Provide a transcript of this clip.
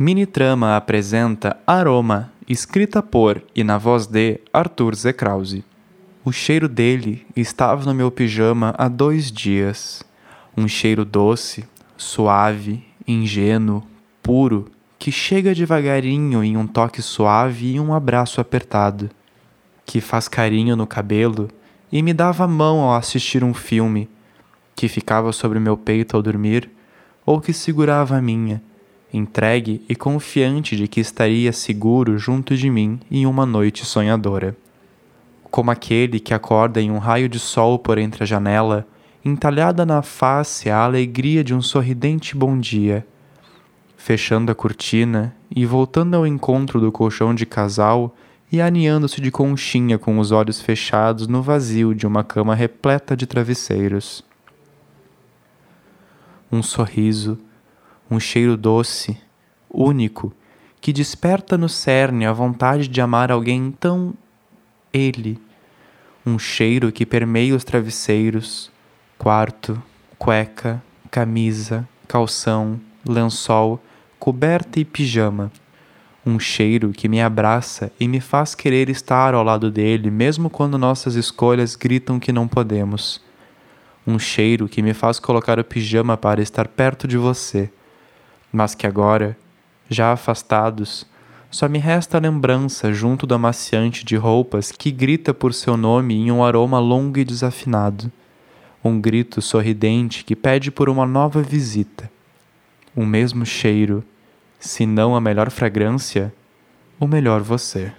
Minitrama apresenta Aroma, escrita por e na voz de Arthur Zekrause. O cheiro dele estava no meu pijama há dois dias. Um cheiro doce, suave, ingênuo, puro, que chega devagarinho em um toque suave e um abraço apertado, que faz carinho no cabelo e me dava a mão ao assistir um filme, que ficava sobre meu peito ao dormir, ou que segurava a minha entregue e confiante de que estaria seguro junto de mim em uma noite sonhadora. Como aquele que acorda em um raio de sol por entre a janela, entalhada na face a alegria de um sorridente bom dia. Fechando a cortina e voltando ao encontro do colchão de casal e aninhando-se de conchinha com os olhos fechados no vazio de uma cama repleta de travesseiros. Um sorriso um cheiro doce, único, que desperta no cerne a vontade de amar alguém tão ele. Um cheiro que permeia os travesseiros, quarto, cueca, camisa, calção, lençol, coberta e pijama. Um cheiro que me abraça e me faz querer estar ao lado dele, mesmo quando nossas escolhas gritam que não podemos. Um cheiro que me faz colocar o pijama para estar perto de você mas que agora, já afastados, só me resta a lembrança junto do amaciante de roupas que grita por seu nome em um aroma longo e desafinado. Um grito sorridente que pede por uma nova visita. O mesmo cheiro, se não a melhor fragrância, o melhor você.